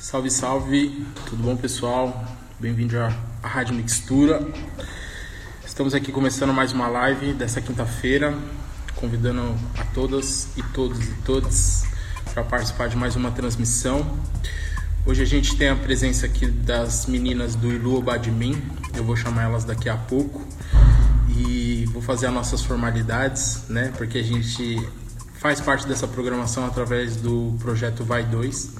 Salve, salve, tudo bom pessoal? Bem-vindo à Rádio Mixtura. Estamos aqui começando mais uma live dessa quinta-feira, convidando a todas e todos e todas para participar de mais uma transmissão. Hoje a gente tem a presença aqui das meninas do Ilu Badmin, eu vou chamar elas daqui a pouco e vou fazer as nossas formalidades, né? Porque a gente faz parte dessa programação através do projeto Vai 2,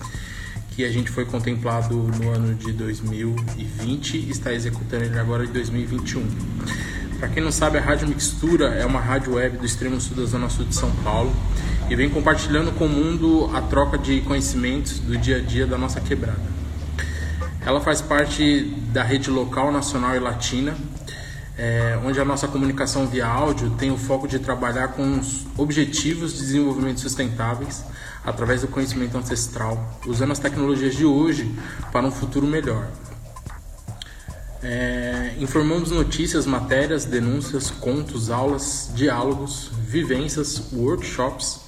que a gente foi contemplado no ano de 2020 e está executando ele agora em 2021. Para quem não sabe, a Rádio Mixtura é uma rádio web do extremo sul da Zona Sul de São Paulo e vem compartilhando com o mundo a troca de conhecimentos do dia a dia da nossa quebrada. Ela faz parte da rede local, nacional e latina, é, onde a nossa comunicação via áudio tem o foco de trabalhar com os objetivos de desenvolvimento sustentáveis através do conhecimento ancestral, usando as tecnologias de hoje para um futuro melhor. É, informamos notícias, matérias, denúncias, contos, aulas, diálogos, vivências, workshops,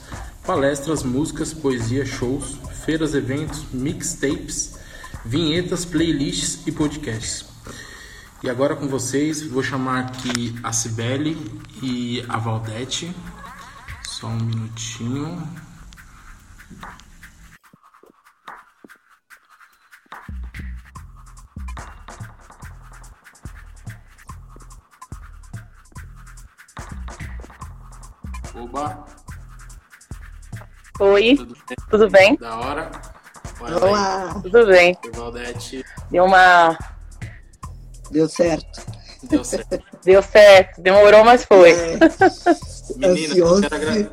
palestras, músicas, poesia, shows, feiras, eventos, mixtapes, vinhetas, playlists e podcasts. E agora com vocês, vou chamar aqui a Cibele e a Valdete. Só um minutinho. Oba! Oi, tudo bem? Tudo bem? Da hora. Olá! Tudo bem. Valdete. Deu uma. Deu certo. Deu certo. Deu certo. Demorou, mas foi. É, Meninas, Ansioso. quero, agra-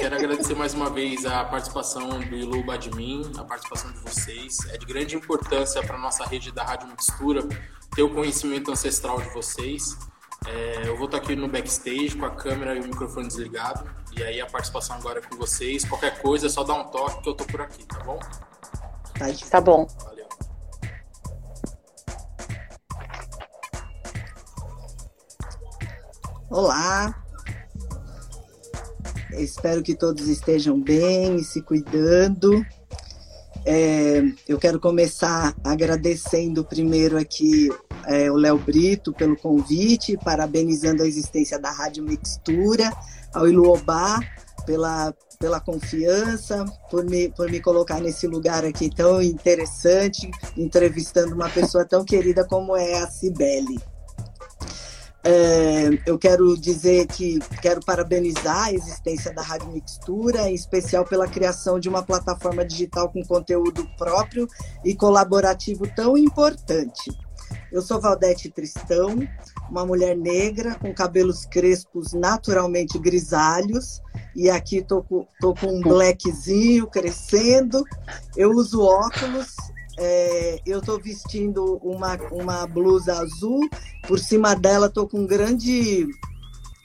quero agradecer mais uma vez a participação do Ilu Badmin, a participação de vocês. É de grande importância para nossa rede da Rádio Mixtura ter o conhecimento ancestral de vocês. É, eu vou estar aqui no backstage com a câmera e o microfone desligado. E aí a participação agora é com vocês. Qualquer coisa é só dar um toque que eu tô por aqui, tá bom? Tá Tá bom. Valeu. Olá. Espero que todos estejam bem e se cuidando. É, eu quero começar agradecendo primeiro aqui é, o Léo Brito pelo convite, parabenizando a existência da Rádio Mixtura, ao Iluobá pela, pela confiança, por me, por me colocar nesse lugar aqui tão interessante, entrevistando uma pessoa tão querida como é a Cibele. É, eu quero dizer que quero parabenizar a existência da Rádio Mixtura, em especial pela criação de uma plataforma digital com conteúdo próprio e colaborativo tão importante. Eu sou Valdete Tristão, uma mulher negra com cabelos crespos naturalmente grisalhos, e aqui tô com, tô com um blackzinho crescendo. Eu uso óculos, é, eu estou vestindo uma, uma blusa azul, por cima dela estou com um grande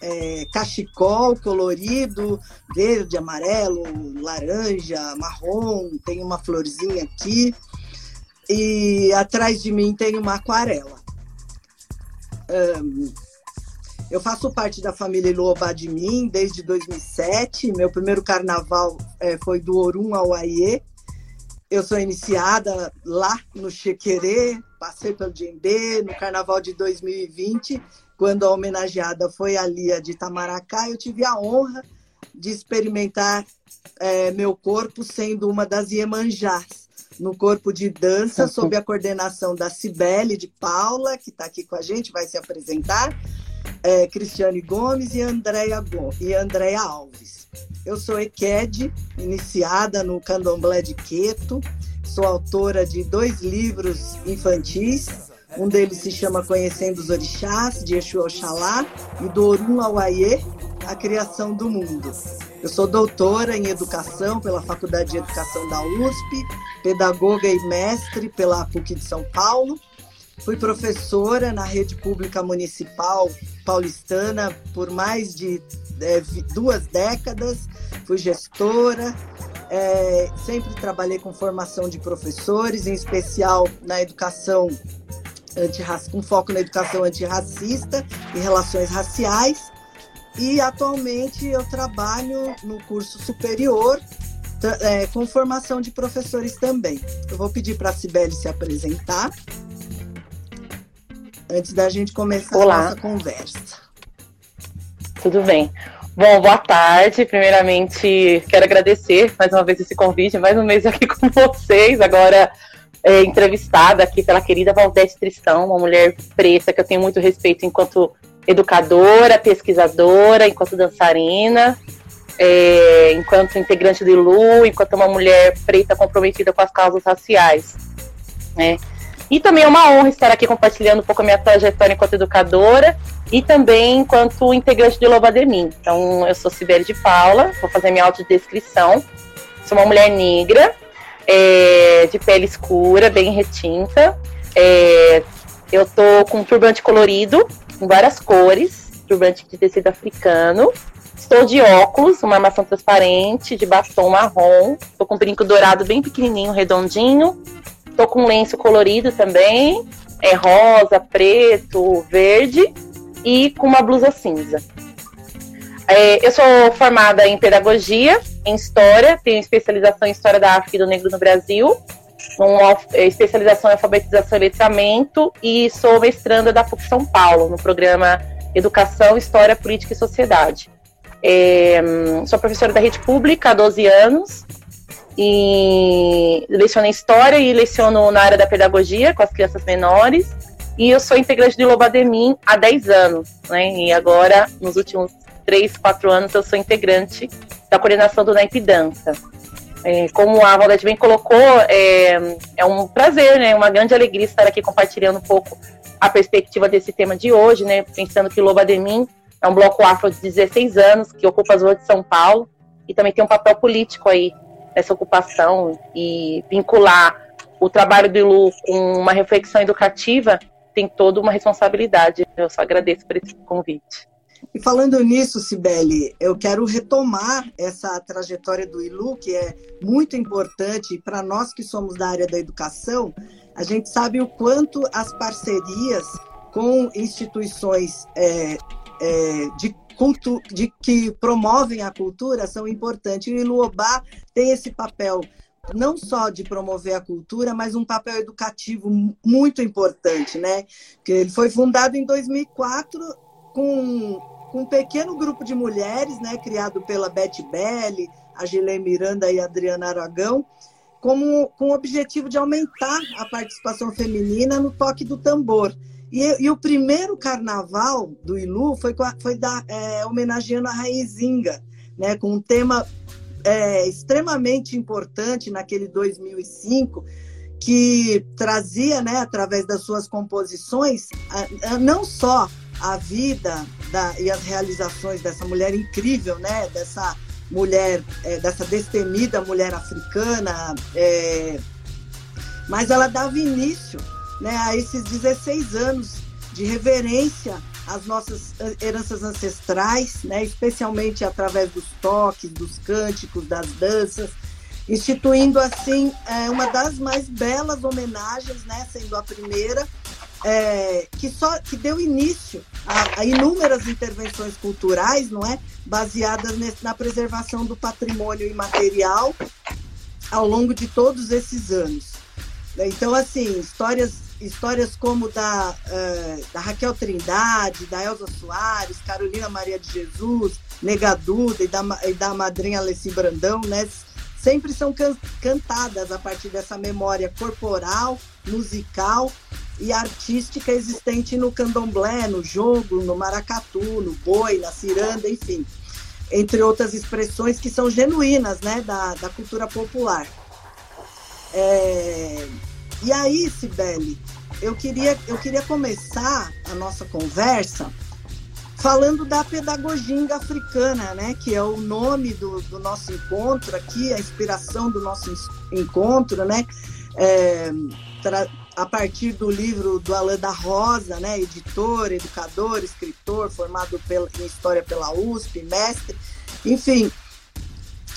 é, cachecol colorido, verde, amarelo, laranja, marrom, tem uma florzinha aqui. E atrás de mim tem uma aquarela. Ahn, eu faço parte da família Iluobá de mim desde 2007. Meu primeiro carnaval é, foi do Orum ao Aiê. Eu sou iniciada lá no Chequerê, passei pelo Djembe, no carnaval de 2020, quando a homenageada foi a Lia de Itamaracá, eu tive a honra de experimentar é, meu corpo sendo uma das Iemanjás, no corpo de dança, sob a coordenação da Cibele de Paula, que está aqui com a gente, vai se apresentar, é, Cristiane Gomes e Andréia Go- e Andréia Alves. Eu sou Eked, iniciada no candomblé de Queto, sou autora de dois livros infantis, um deles se chama Conhecendo os Orixás, de Exu Oxalá, e do Orum Aiê, A Criação do Mundo. Eu sou doutora em Educação pela Faculdade de Educação da USP, pedagoga e mestre pela PUC de São Paulo, fui professora na rede pública municipal paulistana por mais de é, duas décadas, fui gestora, é, sempre trabalhei com formação de professores, em especial na educação com foco na educação antirracista e relações raciais. E atualmente eu trabalho no curso superior, é, com formação de professores também. Eu vou pedir para a Cibele se apresentar antes da gente começar Olá. a nossa conversa. Tudo bem. Bom, boa tarde. Primeiramente, quero agradecer mais uma vez esse convite, mais um mês aqui com vocês. Agora, é, entrevistada aqui pela querida Valdete Tristão, uma mulher preta que eu tenho muito respeito enquanto educadora, pesquisadora, enquanto dançarina, é, enquanto integrante do ILU, enquanto uma mulher preta comprometida com as causas raciais. Né? E também é uma honra estar aqui compartilhando um pouco a minha trajetória enquanto educadora e também enquanto integrante do Lobademim. Então, eu sou Sibeli de Paula, vou fazer minha autodescrição. Sou uma mulher negra, é, de pele escura, bem retinta. É, eu tô com um turbante colorido, com várias cores, turbante de tecido africano. Estou de óculos, uma armação transparente, de batom marrom. Estou com um brinco dourado bem pequenininho, redondinho. Estou com um lenço colorido também, é rosa, preto, verde e com uma blusa cinza. É, eu sou formada em pedagogia, em história, tenho especialização em história da África e do Negro no Brasil, uma é, especialização em alfabetização e letramento e sou mestranda da PUC São Paulo, no programa Educação, História, Política e Sociedade. É, sou professora da rede pública há 12 anos e leciono História e leciono na área da pedagogia com as crianças menores e eu sou integrante do Lobademim há 10 anos, né? E agora, nos últimos 3, 4 anos, eu sou integrante da coordenação do NAIP Dança. É, como a Valdete bem colocou, é, é um prazer, né? Uma grande alegria estar aqui compartilhando um pouco a perspectiva desse tema de hoje, né? Pensando que Lobademim é um bloco afro de 16 anos, que ocupa as ruas de São Paulo, e também tem um papel político aí nessa ocupação, e vincular o trabalho do Ilu com uma reflexão educativa tem toda uma responsabilidade. Eu só agradeço por esse convite. E falando nisso, Sibeli, eu quero retomar essa trajetória do ILU, que é muito importante para nós que somos da área da educação. A gente sabe o quanto as parcerias com instituições é, é, de, de que promovem a cultura são importantes. E o Iluobá tem esse papel não só de promover a cultura, mas um papel educativo muito importante, né? Que ele foi fundado em 2004 com, com um pequeno grupo de mulheres, né? Criado pela Beth Belli, a Gilene Miranda e a Adriana Aragão, como, com o objetivo de aumentar a participação feminina no toque do tambor. E, e o primeiro carnaval do Ilu foi, foi da, é, homenageando a Raizinga, né? Com um tema é, extremamente importante naquele 2005, que trazia, né, através das suas composições, a, a, não só a vida da, e as realizações dessa mulher incrível, né, dessa mulher, é, dessa destemida mulher africana, é, mas ela dava início né, a esses 16 anos de reverência as nossas heranças ancestrais, né, especialmente através dos toques, dos cânticos, das danças, instituindo assim é, uma das mais belas homenagens, né, sendo a primeira é, que só que deu início a, a, inúmeras intervenções culturais, não é, baseadas nesse, na preservação do patrimônio imaterial ao longo de todos esses anos. Então, assim, histórias histórias como da, uh, da Raquel Trindade, da Elza Soares, Carolina Maria de Jesus, Negaduda e da, e da madrinha Alessi Brandão, né? Sempre são can cantadas a partir dessa memória corporal, musical e artística existente no candomblé, no jogo, no maracatu, no boi, na ciranda, enfim. Entre outras expressões que são genuínas né, da, da cultura popular. É, e aí, Sibeli, eu queria, eu queria começar a nossa conversa falando da pedagogia africana, né, que é o nome do, do nosso encontro aqui, a inspiração do nosso encontro, né, é, a partir do livro do Alain da Rosa, né, editor, educador, escritor, formado pela, em História pela USP, mestre, enfim,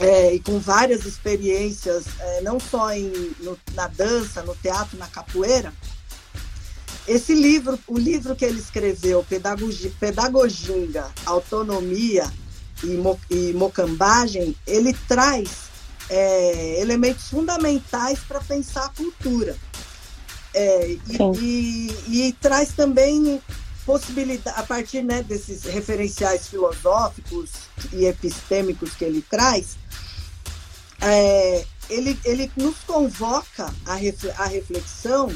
é, e com várias experiências, é, não só em, no, na dança, no teatro, na capoeira. Esse livro, o livro que ele escreveu, Pedagogia, Pedagoginga, Autonomia e, Mo, e Mocambagem, ele traz é, elementos fundamentais para pensar a cultura. É, e, e, e, traz também possibilidade, a partir né, desses referenciais filosóficos e epistêmicos que ele traz, é, ele, ele nos convoca a, a reflexão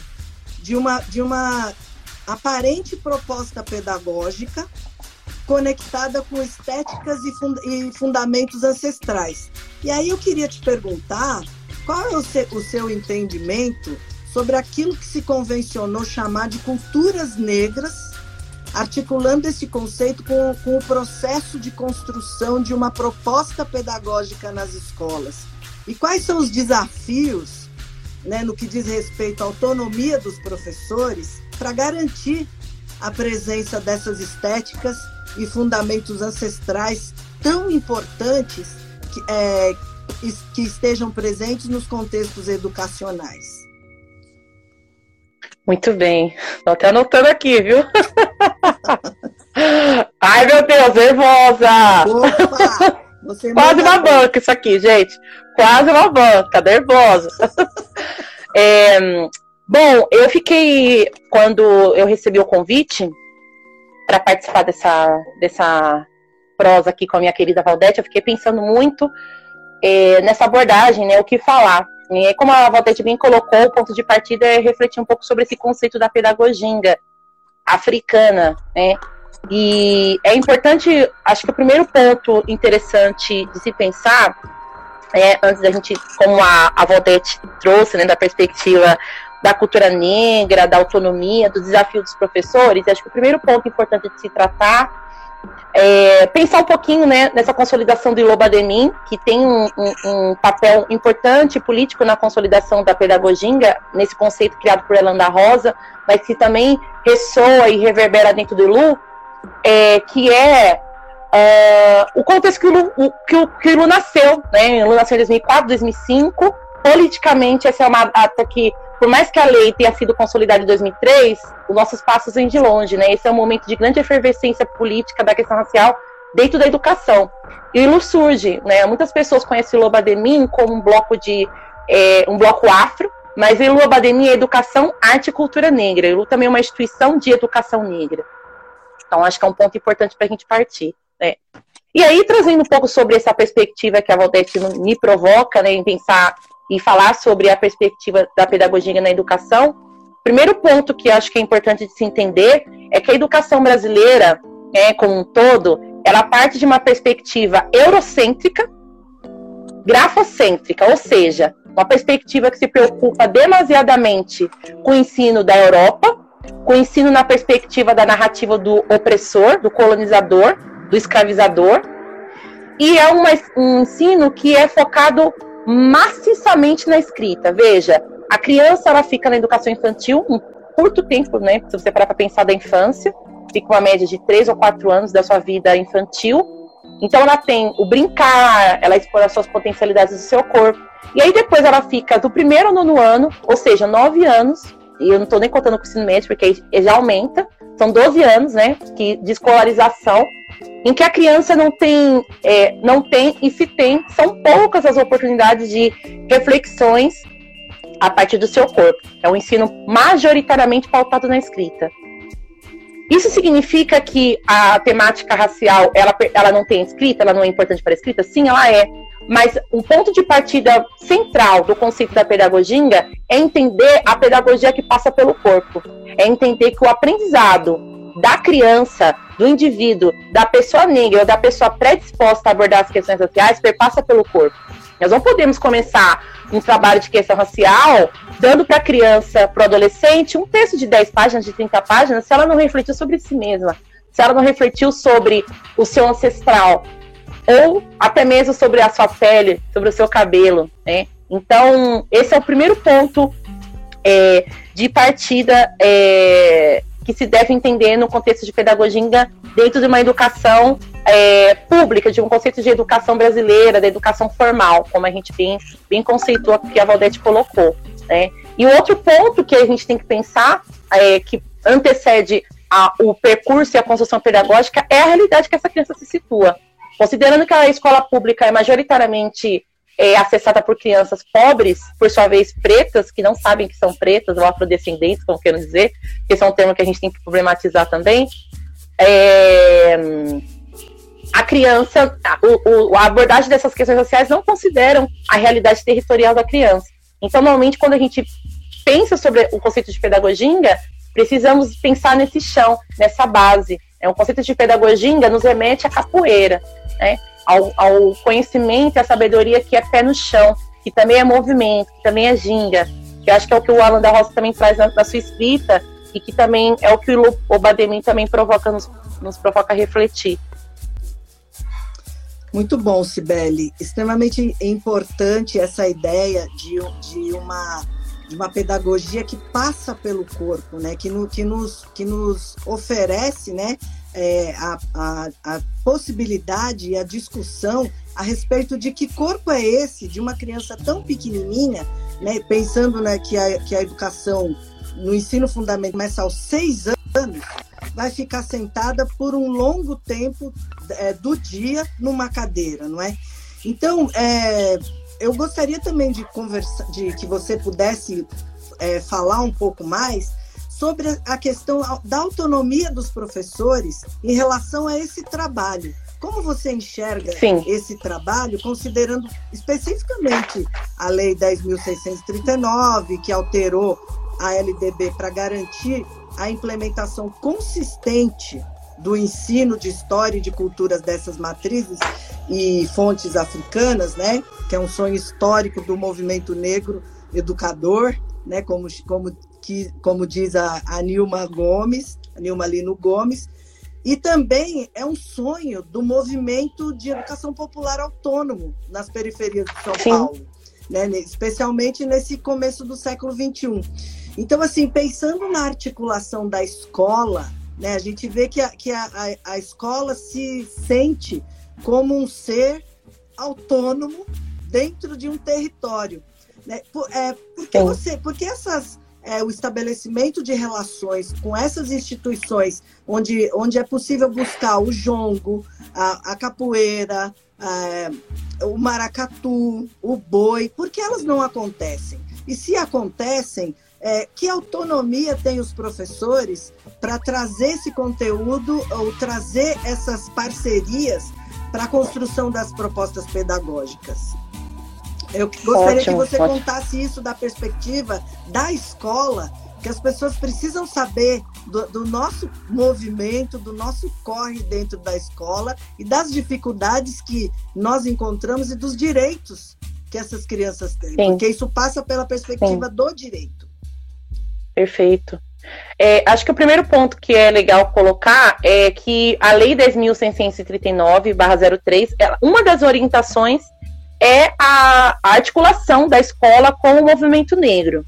de uma, de uma aparente proposta pedagógica conectada com estéticas e, fund e, fundamentos ancestrais. E aí eu queria te perguntar qual é o, seu, o seu entendimento sobre aquilo que se convencionou chamar de culturas negras, articulando esse conceito com, com o processo de construção de uma proposta pedagógica nas escolas. E quais são os desafios né, no que diz respeito à autonomia dos professores, para garantir a presença dessas estéticas e fundamentos ancestrais tão importantes que, é, que estejam presentes nos contextos educacionais. Muito bem. Estou até anotando aqui, viu? Ai, meu Deus, nervosa! Opa! Quase uma banca isso aqui, gente. Quase uma banca, nervosa. é, bom, eu fiquei, quando eu recebi o convite para participar dessa, dessa prosa aqui com a minha querida Valdete, eu fiquei pensando muito é, nessa abordagem, né, o que falar. E como a Valdete bem colocou, o ponto de partida é refletir um pouco sobre esse conceito da pedagogia africana, né, e é importante, acho que o primeiro ponto interessante de se pensar, é, antes da gente, como a, a Valdete trouxe, né, da perspectiva da cultura negra, da autonomia, do desafio dos professores, acho que o primeiro ponto importante de se tratar é pensar um pouquinho né, nessa consolidação do Ilobademin, que tem um, um, um, papel importante político na consolidação da pedagogia, nesse conceito criado por Elanda Rosa, mas que também ressoa e reverbera dentro do Ilu, é, que é uh, o contexto que o, Lu, que, o, que o Lu nasceu, né? O Lu nasceu em 2004, 2005. Politicamente, essa é uma data que, por mais que a lei tenha sido consolidada em 2003, os nossos passos vêm de longe, né? Esse é um momento de grande efervescência política da questão racial dentro da educação. E o Ilu surge, né? Muitas pessoas conhecem o Lobademin como um bloco de é, um bloco afro, mas o Abademi é educação, arte e cultura negra. O Ilu também é uma instituição de educação negra. Então, acho que é um ponto importante para a gente partir. Né? E aí, trazendo um pouco sobre essa perspectiva que a Valdete me provoca, né, em pensar e falar sobre a perspectiva da pedagogia na educação, primeiro ponto que acho que é importante de se entender é que a educação brasileira, né, como um todo, ela parte de uma perspectiva eurocêntrica, grafocêntrica, ou seja, uma perspectiva que se preocupa demasiadamente com o ensino da Europa, com o ensino na perspectiva da narrativa do opressor, do colonizador, do escravizador, e é uma, um ensino que é focado maciçamente na escrita. Veja, a criança ela fica na educação infantil um curto tempo, né? Se você parar para pensar da infância, fica uma média de três ou quatro anos da sua vida infantil. Então ela tem o brincar, ela explora as suas potencialidades do seu corpo. E aí depois ela fica do primeiro ao nono ano, ou seja, nove anos, e eu não estou nem contando com o ensino médio, porque já aumenta, são 12 anos, né, que, de escolarização, em que a criança não tem, é, não tem, e se tem, são poucas as oportunidades de reflexões a partir do seu corpo. É um ensino majoritariamente pautado na escrita. Isso significa que a temática racial, ela, ela não tem escrita, ela não é importante para a escrita? Sim, ela é. Mas um ponto de partida central do conceito da pedagogia é entender a pedagogia que passa pelo corpo. É entender que o aprendizado da criança, do indivíduo, da pessoa negra ou da pessoa predisposta a abordar as questões raciais perpassa pelo corpo. Nós não podemos começar um trabalho de questão racial dando para a criança, para o adolescente, um texto de 10 páginas, de 30 páginas, se ela não refletiu sobre si mesma, se ela não refletiu sobre o seu ancestral, ou até mesmo sobre a sua pele, sobre o seu cabelo, né? Então, esse é o primeiro ponto é, de partida é, que se deve entender no contexto de pedagogia dentro de uma educação é, pública, de um conceito de educação brasileira, da educação formal, como a gente bem, bem conceitou que a Valdete colocou. Né? E o outro ponto que a gente tem que pensar, é, que antecede a, o percurso e a construção pedagógica, é a realidade que essa criança se situa. Considerando que a escola pública é majoritariamente é acessada por crianças pobres, por sua vez pretas, que não sabem que são pretas, ou afrodescendentes, como quero dizer, que esse é um termo que a gente tem que problematizar também. É, a criança, o, o, a abordagem dessas questões sociais não consideram a realidade territorial da criança. Então, normalmente, quando a gente pensa sobre o conceito de pedagogia, precisamos pensar nesse chão, nessa base. É um conceito de pedagogia nos remete à capoeira, né? ao, ao conhecimento à sabedoria que é pé no chão, que também é movimento, que também é ginga, que acho que é o que o Alan da Roça também traz na, na sua escrita e que também é o que o Obademin também provoca nos, nos provoca a refletir. Muito bom, Sibeli. Extremamente importante essa ideia de, de, uma, de uma pedagogia que passa pelo corpo, né? que, no, que, nos, que nos oferece né? É, a, a, a possibilidade e a discussão a respeito de que corpo é esse de uma criança tão pequenininha, né? pensando né, que, a, que a educação no ensino fundamental começa aos seis anos, vai ficar sentada por um longo tempo é, do dia numa cadeira, não é? Então, é, eu gostaria também de conversar, de que você pudesse é, falar um pouco mais sobre a questão da autonomia dos professores em relação a esse trabalho. Como você enxerga Sim. esse trabalho, considerando especificamente a Lei 10.639, que alterou a LDB para garantir a implementação consistente do ensino de história e de culturas dessas matrizes e fontes africanas, né, que é um sonho histórico do movimento negro educador, né, como, como, que, como diz a, a Nilma Gomes, a Nilma Lino Gomes, e também é um sonho do movimento de educação popular autônomo nas periferias de São Sim. Paulo, né, especialmente nesse começo do século XXI. Então, assim, pensando na articulação da escola, né, a gente vê que a, que a, a, a escola se sente como um ser autônomo dentro de um território. Né? Por, é, porque, você, porque essas, é, o estabelecimento de relações com essas instituições, onde, onde é possível buscar o jongo, a, a capoeira, é, o maracatu, o boi, por que elas não acontecem? E se acontecem, é, que autonomia tem os professores para trazer esse conteúdo ou trazer essas parcerias para a construção das propostas pedagógicas? Eu gostaria ótimo, que você ótimo. contasse isso da perspectiva da escola, que as pessoas precisam saber do, do, nosso movimento, do nosso corre dentro da escola e das dificuldades que nós encontramos e dos direitos que essas crianças têm, Sim. porque isso passa pela perspectiva Sim. do direito. Perfeito. É, acho que o primeiro ponto que é legal colocar é que a Lei 10.639-03, uma das orientações é a, articulação da escola com o movimento negro.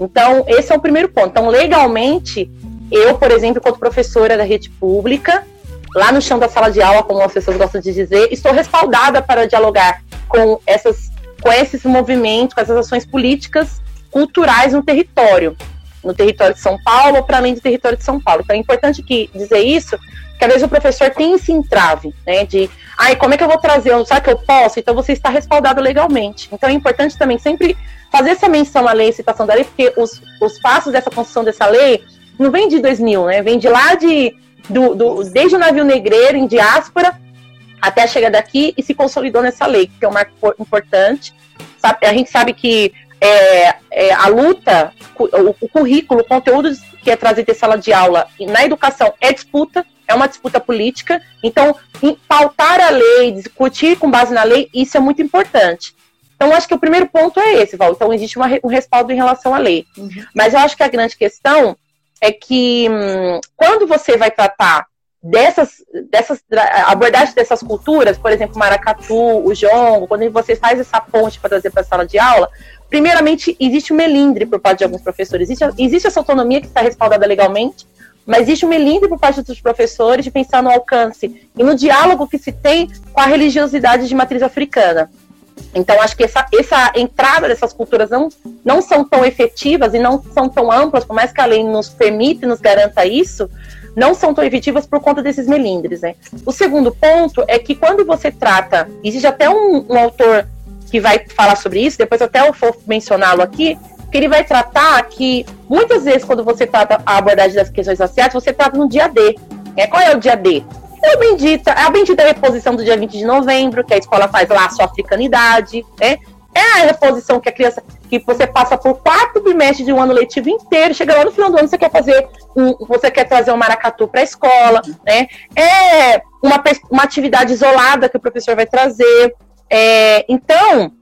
Então, esse é o primeiro ponto. Então, legalmente, eu, por exemplo, enquanto professora da rede pública, lá no chão da sala de aula, como as pessoas gostam de dizer, estou respaldada para dialogar com, essas, com esses movimentos, com essas ações políticas culturais no território no território de São Paulo para além do território de São Paulo. Então é importante que dizer isso, que às vezes o professor tem esse entrave, né, de, ai, como é que eu vou trazer, sabe que eu posso? Então você está respaldado legalmente. Então é importante também sempre fazer essa menção à lei, citação da lei, porque os, os passos dessa construção dessa lei não vem de 2000, né, vem de lá de, do, do, desde o navio negreiro em diáspora até chegar daqui e se consolidou nessa lei, que é um marco importante. Sabe, a gente sabe que é, é, a luta, o, o, currículo, o conteúdo que é trazido em sala de aula na educação é disputa, é uma disputa política. Então, pautar a lei, discutir com base na lei, isso é muito importante. Então, acho que o primeiro ponto é esse, Val. Então, existe uma, um respaldo em relação à lei. Uhum. Mas eu acho que a grande questão é que hum, quando você vai tratar dessas, dessas abordagem dessas culturas, por exemplo, maracatu, o jongo, quando você faz essa ponte para trazer para a sala de aula, primeiramente existe um melindre por parte de alguns professores, existe, existe essa autonomia que está respaldada legalmente, mas existe um melindre por parte dos professores de pensar no alcance e no diálogo que se tem com a religiosidade de matriz africana. Então, acho que essa, essa entrada dessas culturas não, não são tão efetivas e não são tão amplas, por mais que a lei nos permita e nos garanta isso, não são tão efetivas por conta desses melindres. Né? O segundo ponto é que quando você trata, existe até um, um autor que vai falar sobre isso, depois até eu vou mencioná-lo aqui, que ele vai tratar que muitas vezes quando você trata a abordagem das questões raciais, você trata no dia D. Né? Qual é o dia D? É a bendita, é a bendita reposição do dia 20 de novembro, que a escola faz lá a sua africanidade, né? É a reposição que a criança, que você passa por quatro bimestres de um ano letivo inteiro, chega lá no final do ano, você quer fazer um, você quer trazer um maracatu para a escola, né? É uma, uma atividade isolada que o professor vai trazer. É, então,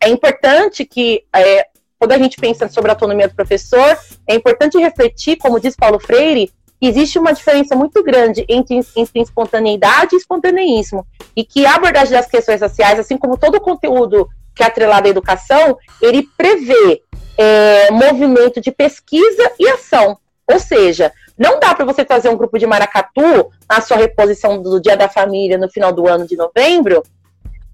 é importante que é, quando a gente pensa sobre a autonomia do professor, é importante refletir, como diz Paulo Freire, que existe uma diferença muito grande entre, entre espontaneidade e espontaneísmo. E que a abordagem das questões raciais, assim como todo o conteúdo que é atrelado à educação, ele prevê é, movimento de pesquisa e ação. Ou seja, não dá para você trazer um grupo de maracatu na sua reposição do Dia da Família no final do ano de novembro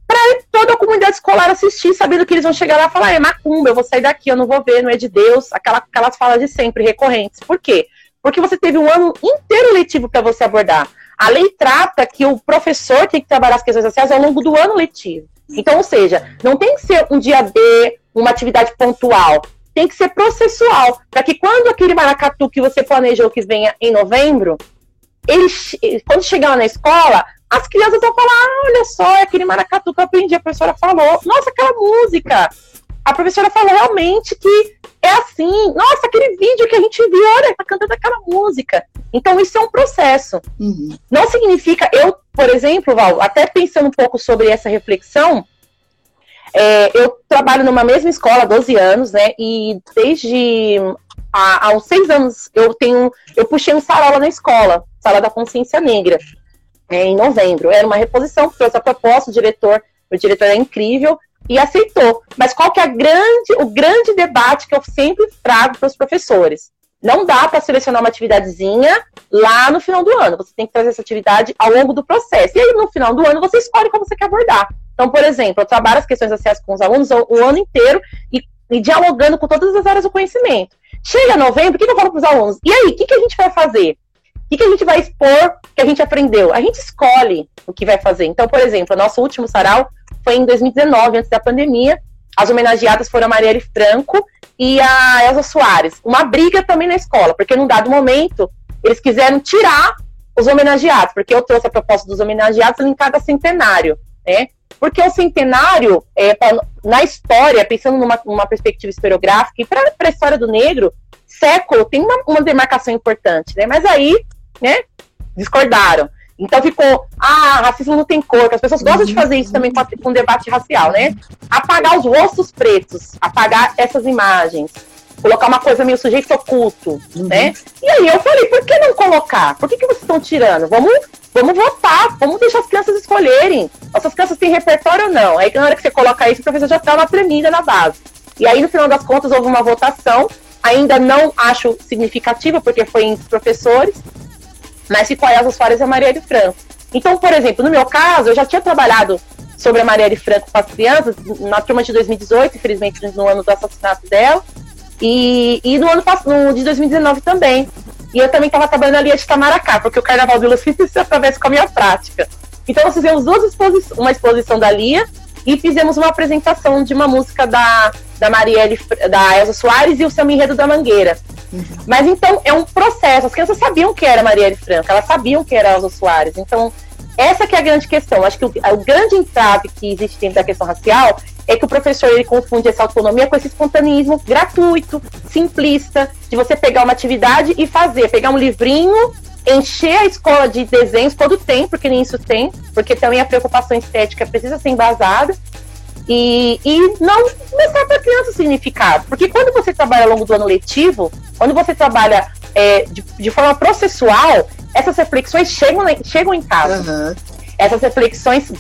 para toda a comunidade escolar assistir, sabendo que eles vão chegar lá e falar: é macumba, eu vou sair daqui, eu não vou ver, não é de Deus. Aquela, aquelas falas de sempre, recorrentes. Por quê? Porque você teve um ano inteiro letivo para você abordar. A lei trata que o professor tem que trabalhar as questões sociais ao longo do ano letivo. Então, ou seja, não tem que ser um dia D, uma atividade pontual. Tem que ser processual, para que quando aquele maracatu que você planejou que venha em novembro, ele, quando chegar na escola, as crianças vão falar: ah, olha só, é aquele maracatu que eu aprendi, a professora falou. Nossa, aquela música. A professora falou realmente que é assim. Nossa, aquele vídeo que a gente viu, olha, tá cantando aquela música. Então, isso é um processo. Uhum. Não significa, eu, por exemplo, Val, até pensando um pouco sobre essa reflexão, é, eu trabalho numa mesma escola há 12 anos, né? E desde há, há uns seis anos eu tenho. Eu puxei um sarau na escola, Sala da Consciência Negra é, em novembro. Era uma reposição, trouxe a proposta, o diretor, o diretor é incrível e aceitou. Mas qual que é grande, o grande debate que eu sempre trago para os professores? Não dá para selecionar uma atividadezinha lá no final do ano. Você tem que trazer essa atividade ao longo do processo. E aí, no final do ano, você escolhe como você quer abordar. Então, por exemplo, eu trabalho as questões sociais com os alunos o, o ano inteiro e, e, dialogando com todas as áreas do conhecimento. Chega novembro, o que, que eu falo para os alunos? E aí, o que, que a gente vai fazer? O que, a gente vai expor que a gente aprendeu? A gente escolhe o que vai fazer. Então, por exemplo, o nosso último sarau foi em 2019, antes da pandemia. As homenageadas foram a Marielle Franco e a Elza Soares. Uma briga também na escola, porque num dado momento eles quiseram tirar os homenageados, porque eu trouxe a proposta dos homenageados linkada a centenário, né? Porque o centenário, é, na história, pensando numa, numa perspectiva historiográfica, e para a história do negro, século tem uma, uma demarcação importante, né? Mas aí né, discordaram. Então ficou, ah, racismo não tem cor, que as pessoas gostam de fazer isso também com, com debate racial, né? Apagar os rostos pretos, apagar essas imagens, colocar uma coisa meio sujeito oculto, uhum. né? E aí eu falei, por que não colocar? Por que, que vocês estão tirando? Vamos, vamos votar, vamos deixar as crianças escolherem. Essas crianças têm repertório ou não? Aí na hora que você coloca isso, o professor já dá uma tremida na base. E aí, no final das contas, houve uma votação, ainda não acho significativa, porque foi entre professores, mas ficou a Elza Soares e a Maria de Franco. Então, por exemplo, no meu caso, eu já tinha trabalhado sobre a Maria de Franco com as crianças, na turma de 2018, infelizmente no ano do assassinato dela, e, e no ano no, de 2019 também. E eu também estava trabalhando ali de Tamaracá, porque o Carnaval de Luz se atravessa com a minha prática. Então, nós fizemos duas exposi uma exposição da Lia e fizemos uma apresentação de uma música da, da Marielle, da Elza Soares e o seu enredo da Mangueira. Uhum. Mas então é um processo. As crianças sabiam que era Marielle Franco, elas sabiam que era Elza Soares. Então, essa que é a grande questão. Acho que o, o, grande entrave que existe dentro da questão racial é que o professor ele confunde essa autonomia com esse espontaneismo gratuito, simplista, de você pegar uma atividade e fazer, pegar um livrinho, encher a escola de desenhos todo tempo, porque nem isso tem, porque também a preocupação estética precisa ser embasada, e, e não começar para a criança o significado. Porque quando você trabalha ao longo do ano letivo, quando você trabalha é, de, de, forma processual, essas reflexões chegam, chegam em casa. Uhum. Essas reflexões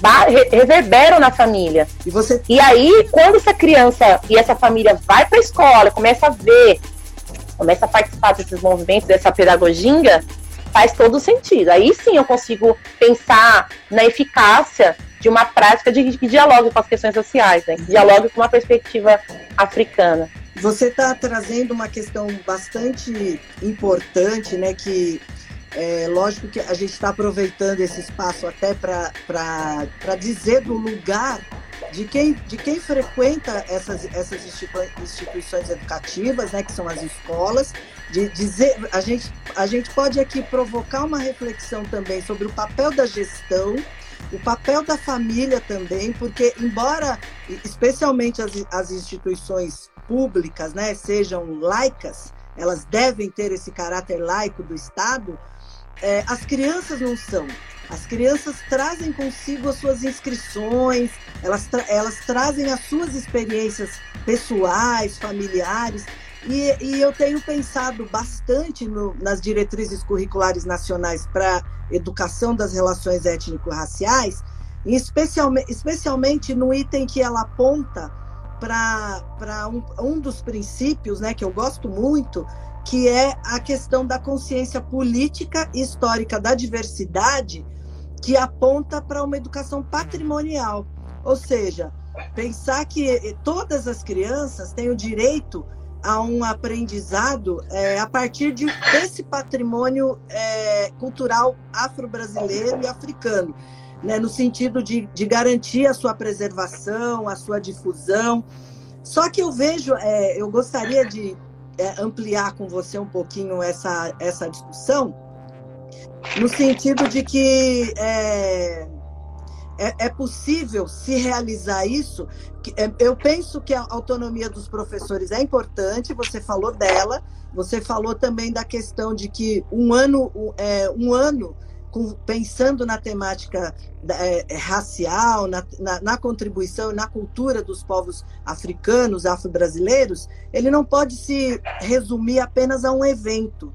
reverberam na família. E, você... e aí, quando essa criança e essa família vai para a escola, começa a ver, começa a participar desses movimentos, dessa pedagogia, faz todo sentido. Aí sim eu consigo pensar na eficácia de uma prática de, dialogue com as questões sociais, né? dialogue com uma perspectiva africana. Você está trazendo uma questão bastante importante, né? Que é lógico que a gente está aproveitando esse espaço até para dizer do lugar de quem, de quem frequenta essas, essas instituições educativas, né, que são as escolas, de dizer, a gente, a gente pode aqui provocar uma reflexão também sobre o papel da gestão, o papel da família também, porque embora, especialmente as, as instituições públicas, né, sejam laicas, elas devem ter esse caráter laico do Estado, é, as crianças não são. As crianças trazem consigo as suas inscrições, elas, tra elas trazem as suas experiências pessoais, familiares, e, e eu tenho pensado bastante no, nas diretrizes curriculares nacionais para educação das relações étnico-raciais, especialmente, especialmente no item que ela aponta para um, um dos princípios né, que eu gosto muito, que é a questão da consciência política e histórica da diversidade, que aponta para uma educação patrimonial. Ou seja, pensar que todas as crianças têm o direito a um aprendizado é, a partir de, desse patrimônio é, cultural afro-brasileiro e africano, né, no sentido de, de garantir a sua preservação, a sua difusão. Só que eu vejo, é, eu gostaria de é, ampliar com você um pouquinho essa, essa discussão, no sentido de que é, é, possível se realizar isso. É, eu penso que a autonomia dos professores é importante, você falou dela, você falou também da questão de que um ano, é, um ano pensando na temática é, é, racial, na, na, na contribuição na cultura dos povos africanos, afro-brasileiros, ele não pode se resumir apenas a um evento.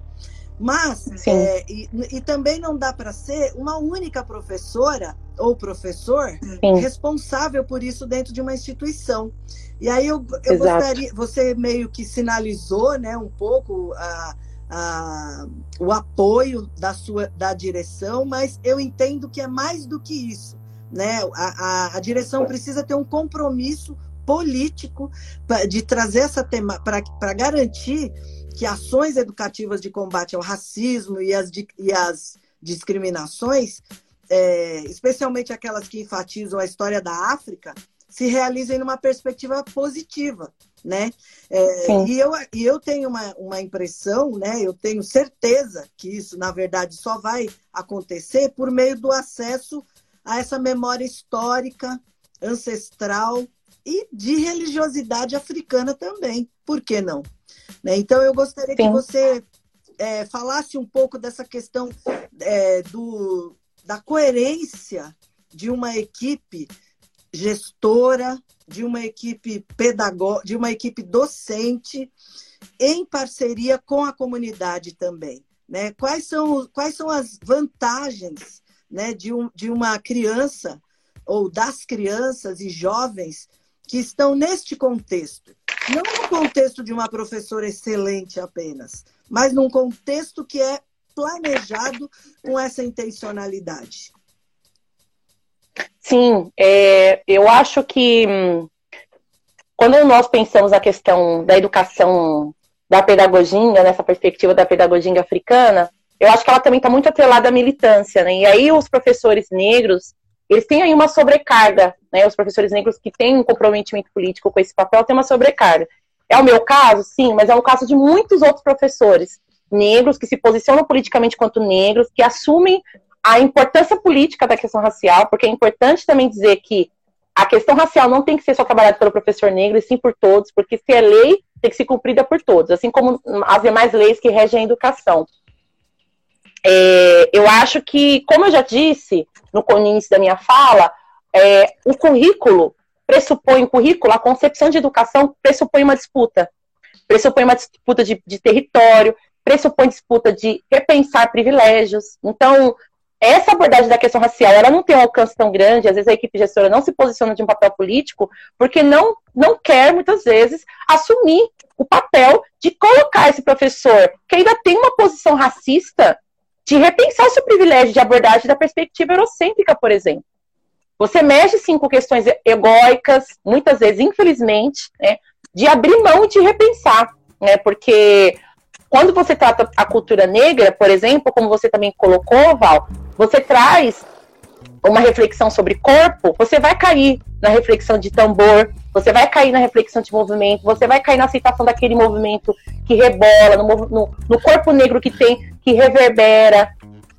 Mas, é, e, e, também não dá para ser uma única professora ou professor Sim. responsável por isso dentro de uma instituição. E aí eu, eu gostaria, você meio que sinalizou né, um pouco a a, o apoio da sua da direção, mas eu entendo que é mais do que isso. Né? A, a, a direção precisa ter um compromisso político pra, de trazer essa tema para garantir que ações educativas de combate ao racismo e as, e as discriminações, é, especialmente aquelas que enfatizam a história da África, se realizem numa perspectiva positiva né? É, e, eu, e eu tenho uma, uma impressão, né? Eu tenho certeza que isso, na verdade, só vai acontecer por meio do acesso a essa memória histórica, ancestral e de religiosidade africana também. Por que não? Né? Então, eu gostaria Sim. que você é, falasse um pouco dessa questão é, do, da coerência de uma equipe gestora, de uma equipe pedagógica, de uma equipe docente, em parceria com a comunidade também. Né? Quais, são, quais são as vantagens né, de, um, de uma criança ou das crianças e jovens que estão neste contexto? Não no contexto de uma professora excelente apenas, mas num contexto que é planejado com essa intencionalidade. Sim, é, eu acho que hum, quando nós pensamos a questão da educação, da pedagogia, nessa perspectiva da pedagogia africana, eu acho que ela também está muito atrelada à militância, né? E aí os professores negros, eles têm aí uma sobrecarga, né? Os professores negros que têm um comprometimento político com esse papel têm uma sobrecarga. É o meu caso, sim, mas é o caso de muitos outros professores negros que se posicionam politicamente quanto negros, que assumem a importância política da questão racial, porque é importante também dizer que a questão racial não tem que ser só trabalhada pelo professor negro, e sim por todos, porque se é lei, tem que ser cumprida por todos, assim como as demais leis que regem a educação. É, eu acho que, como eu já disse no início da minha fala, é, o currículo pressupõe, o currículo, a concepção de educação pressupõe uma disputa. Pressupõe uma disputa de, de território, pressupõe disputa de repensar privilégios. Então, essa abordagem da questão racial, ela não tem um alcance tão grande, às vezes a equipe gestora não se posiciona de um papel político, porque não, não quer, muitas vezes, assumir o papel de colocar esse professor, que ainda tem uma posição racista, de repensar seu privilégio de abordagem da perspectiva eurocêntrica, por exemplo. Você mexe, sim, com questões egóicas, muitas vezes, infelizmente, né, de abrir mão e de repensar, né, porque quando você trata a cultura negra, por exemplo, como você também colocou, Val, você traz uma reflexão sobre corpo, você vai cair na reflexão de tambor, você vai cair na reflexão de movimento, você vai cair na aceitação daquele movimento que rebola, no, no, no corpo negro que tem, que reverbera.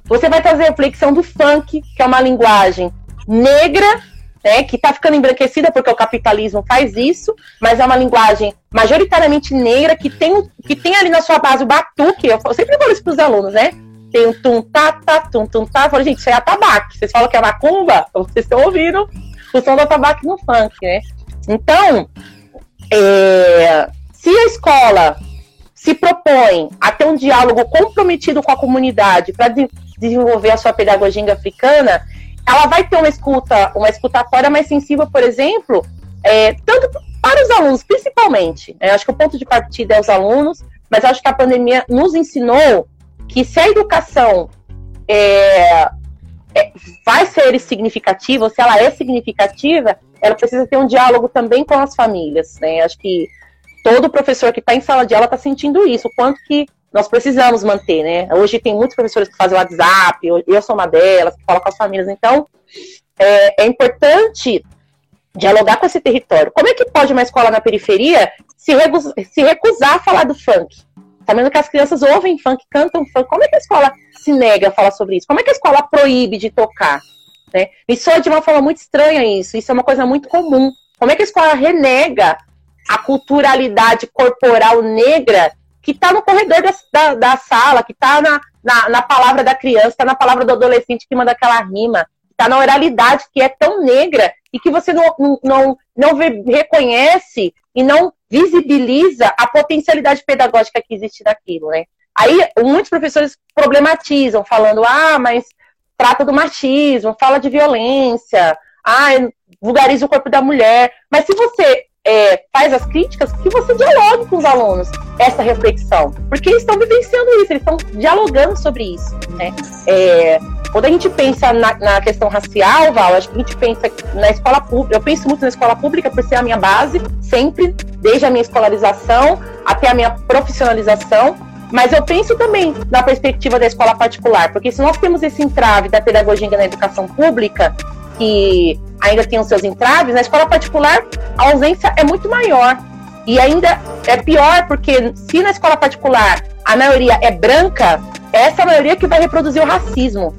Você vai trazer a reflexão do funk, que é uma linguagem negra, né, que está ficando embranquecida porque o capitalismo faz isso, mas é uma linguagem majoritariamente negra que tem, que tem ali na sua base o batuque. Eu sempre falo isso para os alunos, né? tem um tum tá tá tum tum tá. Eu falei, gente, isso é atabaque. Vocês falam que é macumba? Vocês estão ouvindo o som do atabaque no funk, né? Então, é, se a escola se propõe a ter um diálogo comprometido com a comunidade para de, desenvolver a sua pedagogia africana, ela vai ter uma escuta, uma escutatória mais sensível, por exemplo, é, tanto para os alunos, principalmente. Né? acho que o ponto de partida é os alunos, mas acho que a pandemia nos ensinou que se a educação é, é, vai ser significativa, se ela é significativa, ela precisa ter um diálogo também com as famílias. Né? Acho que todo professor que está em sala de aula está sentindo isso, o quanto que nós precisamos manter, né? Hoje tem muitos professores que fazem WhatsApp, eu sou uma delas, que fala com as famílias. Então, é, é importante dialogar com esse território. Como é que pode uma escola na periferia se, se recusar a falar do funk? Sabendo que as crianças ouvem funk, cantam funk, como é que a escola se nega a falar sobre isso? Como é que a escola proíbe de tocar? Né? Me soa de uma forma muito estranha isso, isso é uma coisa muito comum. Como é que a escola renega a culturalidade corporal negra que está no corredor da, da, da, sala, que está na, na, na, palavra da criança, está na palavra do adolescente que manda aquela rima, está na oralidade que é tão negra e que você não, não, não, reconhece e não visibiliza a potencialidade pedagógica que existe naquilo, né? Aí muitos professores problematizam, falando, ah, mas trata do machismo, fala de violência, ah, vulgariza o corpo da mulher. Mas se você é, faz as críticas, que você dialogue com os alunos essa reflexão, porque eles estão vivenciando isso, eles estão dialogando sobre isso, né? É, quando a gente pensa na, na, questão racial, Val, acho que a gente pensa na escola pública, eu penso muito na escola pública por ser a minha base, sempre, desde a minha escolarização até a minha profissionalização, mas eu penso também na perspectiva da escola particular, porque se nós temos esse entrave da pedagogia na educação pública, que ainda tem os seus entraves, na escola particular a ausência é muito maior. E ainda é pior, porque se na escola particular a maioria é branca, é essa maioria que vai reproduzir o racismo.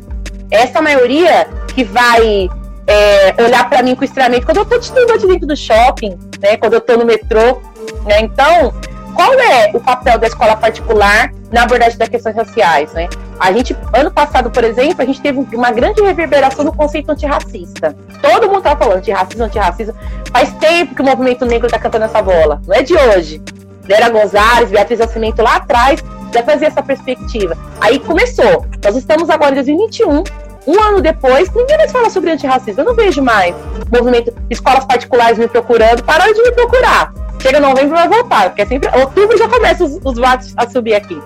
É essa maioria que vai é, olhar para mim com estranhamento quando eu tô de dentro do shopping, né? Quando eu tô no metrô. Né? Então, qual é o papel da escola particular na abordagem das questões raciais, né? A gente, ano passado, por exemplo, a gente teve uma grande reverberação no conceito antirracista. Todo mundo estava falando de racismo, antirracismo. Faz tempo que o movimento negro está cantando essa bola, não é de hoje. Vera Gonzalez, Beatriz Nascimento lá atrás já fazia essa perspectiva. Aí começou. Nós estamos agora em 2021, um ano depois, ninguém mais fala sobre antirracismo. Eu não vejo mais movimento, escolas particulares me procurando, pararam de me procurar. Chega novembro vai voltar, porque é sempre. Outubro já começa os, os a subir aqui.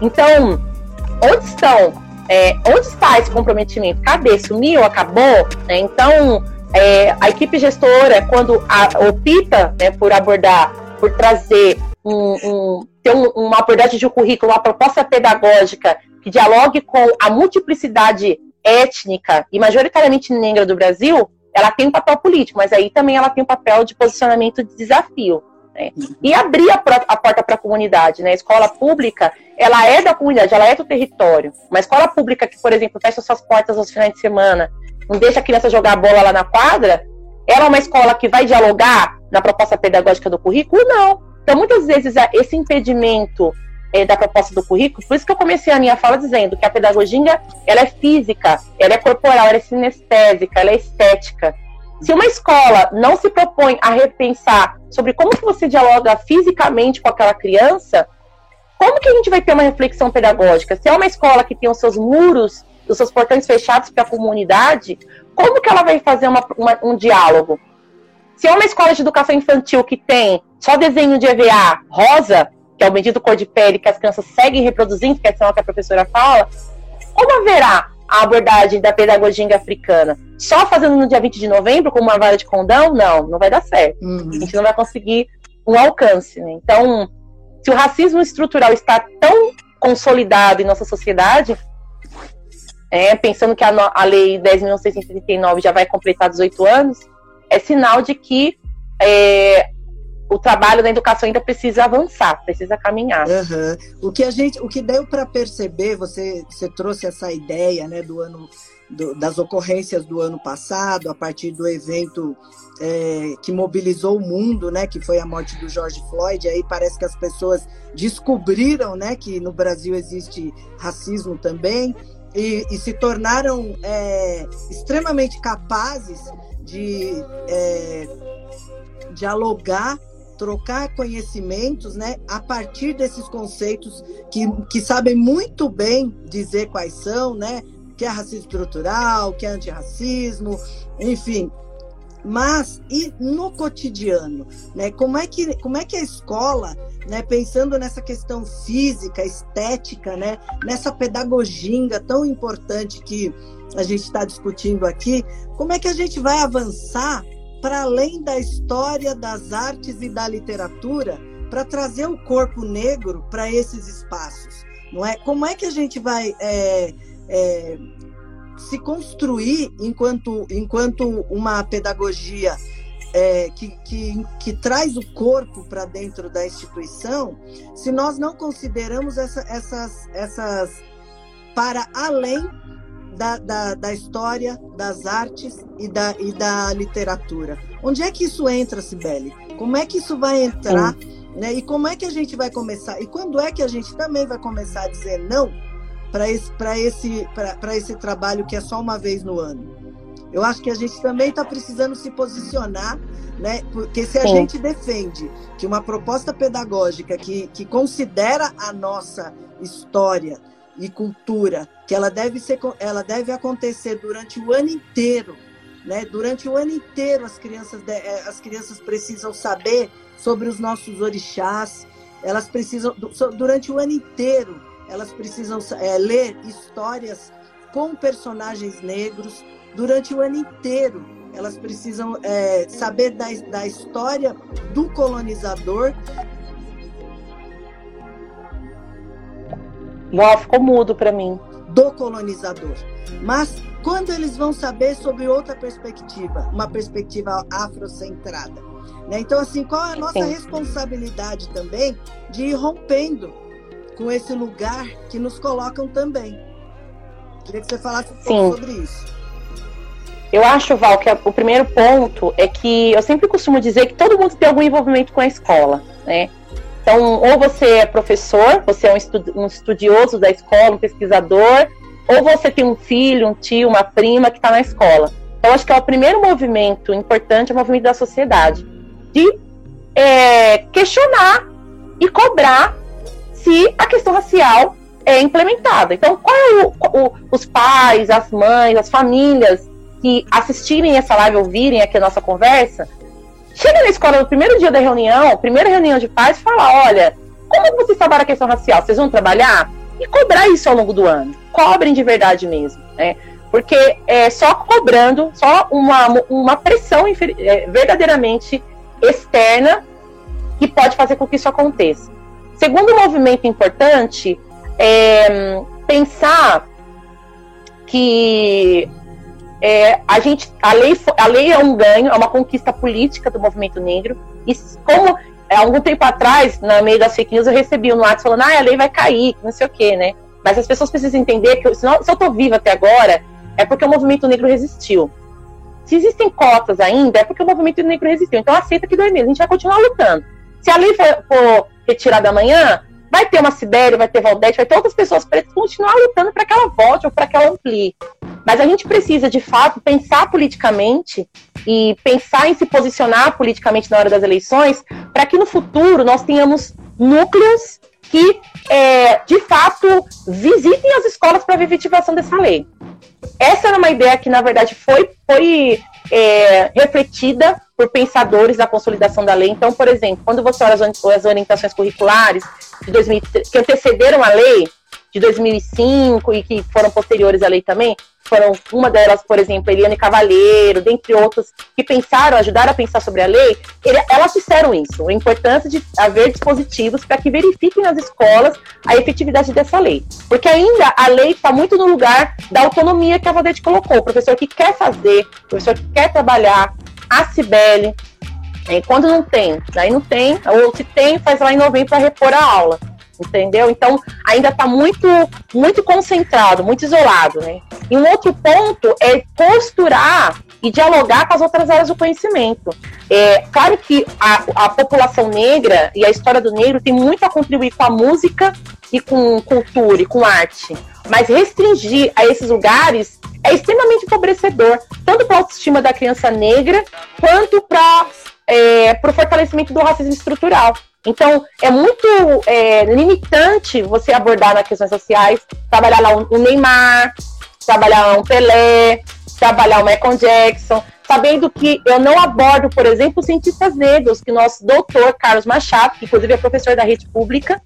Então, onde estão? É, onde está esse comprometimento? Cadê? Sumiu? Acabou? É, então, é, a equipe gestora, quando a, opta né, por abordar, por trazer um, um, ter um, uma abordagem de um currículo, uma proposta pedagógica que dialogue com a multiplicidade étnica e majoritariamente negra do Brasil, ela tem um papel político, mas aí também ela tem um papel de posicionamento de desafio. Né? E abrir a, a porta para a comunidade. Né? A escola pública, ela é da comunidade, ela é do território. Uma escola pública que, por exemplo, fecha suas portas aos finais de semana, não deixa a criança jogar bola lá na quadra, ela é uma escola que vai dialogar na proposta pedagógica do currículo? Não. Então, muitas vezes, esse impedimento é, da proposta do currículo, por isso que eu comecei a minha fala dizendo que a pedagogia ela é física, ela é corporal, ela é sinestésica, ela é estética. Se uma escola não se propõe a repensar sobre como que você dialoga fisicamente com aquela criança, como que a gente vai ter uma reflexão pedagógica? Se é uma escola que tem os seus muros, os seus portões fechados para a comunidade, como que ela vai fazer uma, uma, um diálogo? Se é uma escola de educação infantil que tem só desenho de EVA rosa, que é o bendito cor de pele que as crianças seguem reproduzindo, que é o que a professora fala, como haverá a abordagem da pedagogia africana? Só fazendo no dia 20 de novembro, como uma vara de condão? Não, não vai dar certo. Uhum. A gente não vai conseguir um alcance. Né? Então, se o racismo estrutural está tão consolidado em nossa sociedade, é, pensando que a, a Lei 10.639 já vai completar 18 anos, é sinal de que é, o trabalho da educação ainda precisa avançar, precisa caminhar. Uhum. O que a gente, o que deu para perceber, você, você trouxe essa ideia, né, do ano do, das ocorrências do ano passado, a partir do evento é, que mobilizou o mundo, né, que foi a morte do George Floyd. Aí parece que as pessoas descobriram, né, que no Brasil existe racismo também e, e se tornaram é, extremamente capazes de é, dialogar trocar conhecimentos né, a partir desses conceitos que, que sabem muito bem dizer quais são, né, que é racismo estrutural, que é antirracismo, enfim. Mas e no cotidiano, né? Como é que como é que a escola, né, pensando nessa questão física, estética, né, nessa pedagogia tão importante que a gente está discutindo aqui, como é que a gente vai avançar para além da história, das artes e da literatura, para trazer o corpo negro para esses espaços, não é? Como é que a gente vai é, é, se construir enquanto, enquanto uma pedagogia é, que, que, que, traz o corpo para dentro da instituição, se nós não consideramos essa, essas, essas para além da, da, da, história, das artes e da, e da literatura. Onde é que isso entra, Sibeli? Como é que isso vai entrar? Né? E como é que a gente vai começar? E quando é que a gente também vai começar a dizer não para esse, esse, esse trabalho que é só uma vez no ano. Eu acho que a gente também está precisando se posicionar, né? Porque se a gente defende que uma proposta pedagógica que, que considera a nossa história e cultura, que ela deve, ser, ela deve acontecer durante o ano inteiro, né? Durante o ano inteiro as crianças, eh, as crianças precisam saber sobre os nossos orixás, elas precisam, durante o ano inteiro, elas precisam é, ler histórias com personagens negros durante o ano inteiro. Elas precisam é, saber da, da história do colonizador. Uau, ficou mudo para mim. Do colonizador. Mas quando eles vão saber sobre outra perspectiva, uma perspectiva afrocentrada. Né? Então, assim, qual é a nossa Sim. responsabilidade também de ir rompendo com esse lugar que nos colocam também. Queria que você falasse um Sim. pouco sobre isso. Eu acho, Val, que o primeiro ponto é que eu sempre costumo dizer que todo mundo tem algum envolvimento com a escola, né? Então, ou você é professor, você é um, estudioso da escola, um pesquisador, ou você tem um filho, um tio, uma prima que está na escola. Então, acho que é o primeiro movimento importante, é o movimento da sociedade, de é, questionar e cobrar se a questão racial é implementada. Então, qual é o, o, os pais, as mães, as famílias que assistirem essa live, ouvirem aqui a nossa conversa, chega na escola no primeiro dia da reunião, primeira reunião de e fala: olha, como vocês trabalham a questão racial? Vocês vão trabalhar? E cobrar isso ao longo do ano. Cobrem de verdade mesmo, né? Porque é só cobrando, só uma, uma pressão é, verdadeiramente externa que pode fazer com que isso aconteça. Segundo movimento importante é pensar que é, a gente a lei a lei é um ganho, é uma conquista política do movimento negro e como há algum tempo atrás, no meio das fake news, eu recebi um WhatsApp falando, ah, a lei vai cair, não sei o quê, né? Mas as pessoas precisam entender que se, não, se eu tô viva até agora, é porque o movimento negro resistiu. Se existem cotas ainda, é porque o movimento negro resistiu. Então aceita que dói mesmo, a gente vai continuar lutando. Se a lei for, for retirada amanhã, vai ter uma Sibéria, vai ter Valdete, vai ter outras pessoas pretas continuar lutando para que ela volte ou para que ela amplie. Mas a gente precisa, de fato, pensar politicamente e pensar em se posicionar politicamente na hora das eleições para que no futuro nós tenhamos núcleos que, é, de fato, visitem as escolas para a efetivação dessa lei. Essa era uma ideia que, na verdade, foi, foi é, refletida por pensadores da consolidação da lei. Então, por exemplo, quando você olha as orientações curriculares de 2003, que antecederam a lei de 2005 e que foram posteriores à lei também, foram uma delas, por exemplo, Eliane Cavalheiro, dentre outras, que pensaram, ajudaram a pensar sobre a lei, ele, elas disseram isso, a importância de haver dispositivos para que verifiquem nas escolas a efetividade dessa lei. Porque ainda a lei está muito no lugar da autonomia que a Vadete colocou. O professor que quer fazer, o professor que quer trabalhar, a Cibele, e quando não tem, daí não tem, ou se tem, faz lá em novembro para repor a aula entendeu? Então ainda está muito, muito concentrado, muito isolado, né? E um outro ponto é costurar e dialogar com as outras áreas do conhecimento. É claro que a, a população negra e a história do negro tem muito a contribuir com a música e com cultura e com arte, mas restringir a esses lugares é extremamente empobrecedor, tanto para a autoestima da criança negra quanto para é, o fortalecimento do racismo estrutural. Então, é muito é, limitante você abordar nas questões sociais, trabalhar lá um, Neymar, trabalhar lá um Pelé, trabalhar o Michael Jackson, sabendo que eu não abordo, por exemplo, cientistas negros, que nosso doutor Carlos Machado, que inclusive é professor da rede pública,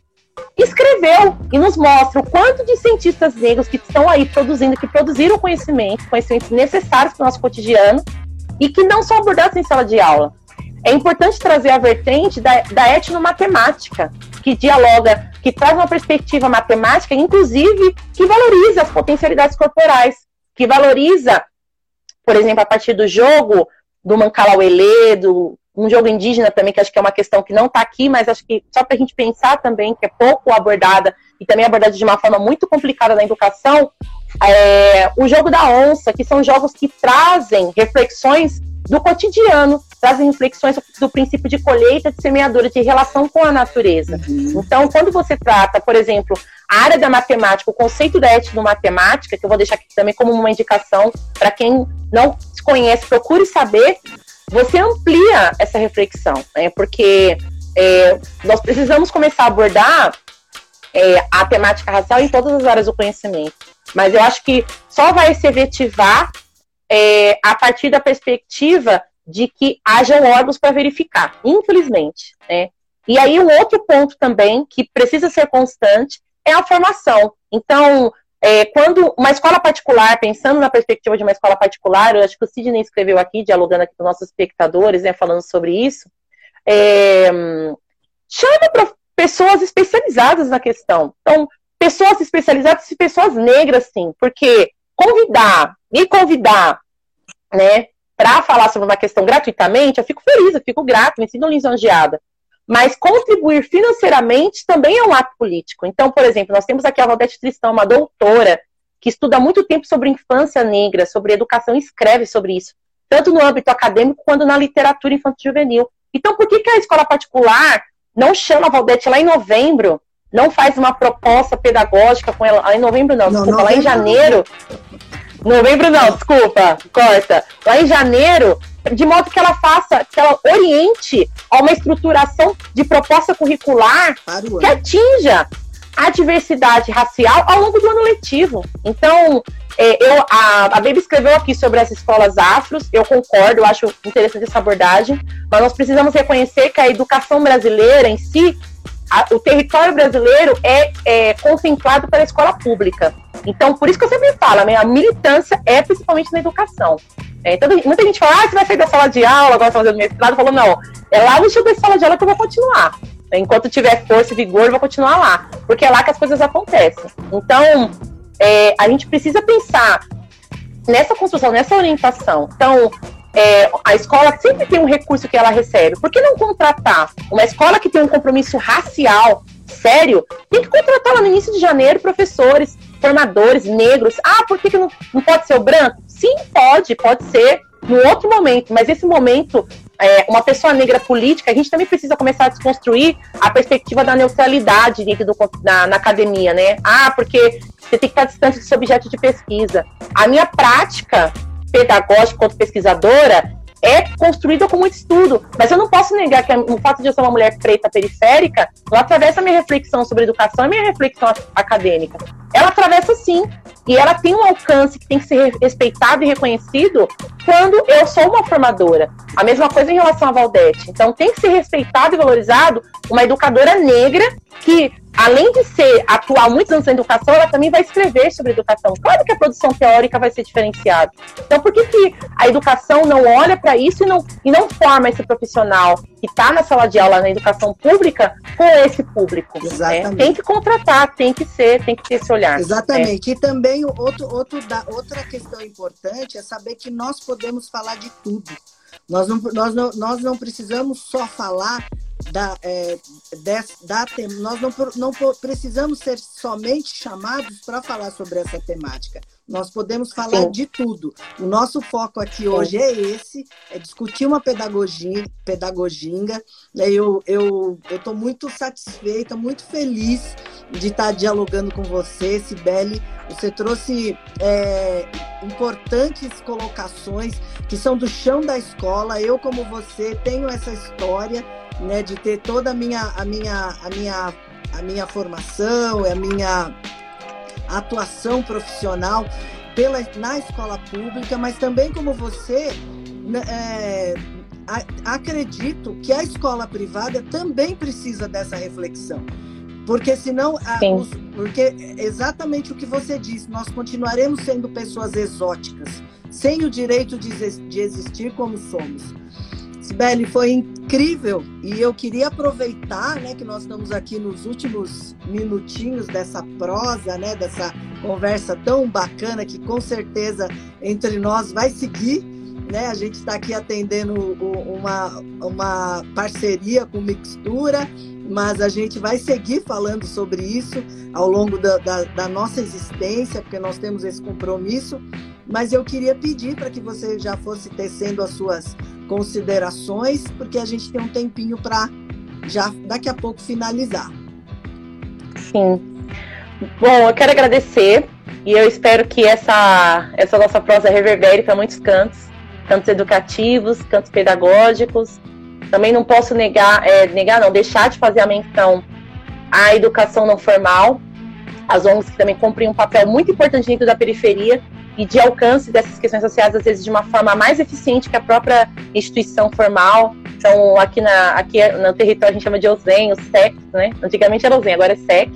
escreveu e nos mostra o quanto de cientistas negros que estão aí produzindo, que produziram conhecimento, conhecimentos necessários para o nosso cotidiano, e que não são abordados em sala de aula é importante trazer a vertente da, da etnomatemática, que dialoga, que traz uma perspectiva matemática, inclusive que valoriza as potencialidades corporais, que valoriza, por exemplo, a partir do jogo do Mancalauelê, do um jogo indígena também, que acho que é uma questão que não está aqui, mas acho que só para a gente pensar também, que é pouco abordada e também abordada de uma forma muito complicada na educação, é, o jogo da onça, que são jogos que trazem reflexões do cotidiano, trazem reflexões do princípio de colheita, de semeadura, de relação com a natureza. Uhum. Então, quando você trata, por exemplo, a área da matemática, o conceito da etnomatemática, que eu vou deixar aqui também como uma indicação para quem não se conhece, procure saber, você amplia essa reflexão, né? porque é, nós precisamos começar a abordar é, a temática racial em todas as áreas do conhecimento. Mas eu acho que só vai se efetivar é, a partir da perspectiva de que hajam órgãos para verificar, infelizmente. Né? E aí, um outro ponto também que precisa ser constante é a formação. Então, é, quando uma escola particular, pensando na perspectiva de uma escola particular, eu acho que o Sidney escreveu aqui, dialogando aqui com nossos espectadores, né, falando sobre isso, é, chama pessoas especializadas na questão. Então, pessoas especializadas e pessoas negras, sim, porque convidar, me convidar, né, para falar sobre uma questão gratuitamente, eu fico feliz, eu fico grato, me sinto lisonjeada. Mas contribuir financeiramente também é um ato político. Então, por exemplo, nós temos aqui a Valdete Tristão, uma doutora, que estuda há muito tempo sobre infância negra, sobre educação e escreve sobre isso, tanto no âmbito acadêmico quanto na literatura infantil juvenil. Então, por que, que a escola particular não chama a Valdete lá em novembro, não faz uma proposta pedagógica com ela em novembro, não, não desculpa, lá em janeiro, Novembro não, desculpa, corta. Lá em janeiro, de modo que ela faça, que ela oriente a uma estruturação de proposta curricular que atinja a diversidade racial ao longo do ano letivo. Então, é, eu, a, a Baby escreveu aqui sobre as escolas afros, eu concordo, eu acho interessante essa abordagem, mas nós precisamos reconhecer que a educação brasileira em si a, o território brasileiro é, é, contemplado pela escola pública. Então, por isso que eu sempre falo, a militância é principalmente na educação. É, então, muita gente fala, ah, você vai sair da sala de aula, agora você vai fazer mestrado. Falou, não, é lá no da sala de aula que eu vou continuar. Enquanto tiver força e vigor, eu vou continuar lá. Porque é lá que as coisas acontecem. Então, é, a gente precisa pensar nessa construção, nessa orientação. Então, é, a escola sempre tem um recurso que ela recebe. Por que não contratar uma escola que tem um compromisso racial sério? Tem que contratar lá no início de janeiro professores, formadores negros. Ah, por que, que não, não pode ser o branco? Sim, pode, pode ser no outro momento, mas esse momento, é, uma pessoa negra política, a gente também precisa começar a desconstruir a perspectiva da neutralidade dentro do, na, na academia, né? Ah, porque você tem que estar distante desse objeto de pesquisa. A minha prática pedagógica quanto pesquisadora é construída com muito estudo. Mas eu não posso negar que o fato de eu ser uma mulher preta periférica não atravessa a minha reflexão sobre educação e minha reflexão acadêmica. Ela atravessa sim. E ela tem um alcance que tem que ser respeitado e reconhecido quando eu sou uma formadora. A mesma coisa em relação a Valdete. Então tem que ser respeitado e valorizado uma educadora negra que além de ser atuar muitos anos na educação, ela também vai escrever sobre educação. Claro que a produção teórica vai ser diferenciada. Então, por que, que a educação não olha para isso e não, e não forma esse profissional que está na sala de aula na educação pública com esse público? Né? Tem que contratar, tem que ser, tem que ter esse olhar. Exatamente. Né? E também outro, outro da, outra questão importante é saber que nós podemos falar de tudo. Nós não, nós não, nós não precisamos só falar da, é, da nós não, não precisamos ser somente chamados para falar sobre essa temática. Nós podemos falar Sim. de tudo. O nosso foco aqui Sim. hoje é esse, é discutir uma pedagogia, pedagoginga. Eu eu estou muito satisfeita, muito feliz de estar dialogando com você, Sibeli. Você trouxe é, importantes colocações que são do chão da escola. Eu, como você, tenho essa história né, de ter toda a minha, a minha, a minha, a minha formação, a minha atuação profissional pela, na escola pública, mas também como você, né, é, acredito que a escola privada também precisa dessa reflexão. Porque senão, a, os, porque exatamente o que você disse, nós continuaremos sendo pessoas exóticas, sem o direito de, de existir como somos. Sibeli, foi incrível e eu queria aproveitar, né, que nós estamos aqui nos últimos minutinhos dessa prosa, né, dessa conversa tão bacana que com certeza entre nós vai seguir, né? A gente está aqui atendendo uma, uma parceria com Mixtura, mas a gente vai seguir falando sobre isso ao longo da, da, da nossa existência, porque nós temos esse compromisso. Mas eu queria pedir para que você já fosse tecendo as suas considerações, porque a gente tem um tempinho para já daqui a pouco finalizar. Sim. Bom, eu quero agradecer e eu espero que essa, essa nossa prosa reverbere para muitos cantos, cantos educativos, cantos pedagógicos. Também não posso negar, é, negar não, deixar de fazer a menção à educação não formal, as ONGs que também cumprem um papel muito importante dentro da periferia, e de alcance dessas questões sociais, às vezes, de uma forma mais eficiente que a própria instituição formal. Então, aqui, na, aqui no território a gente chama de OZEM, o SEC, né? Antigamente era OZEM, agora é SEC.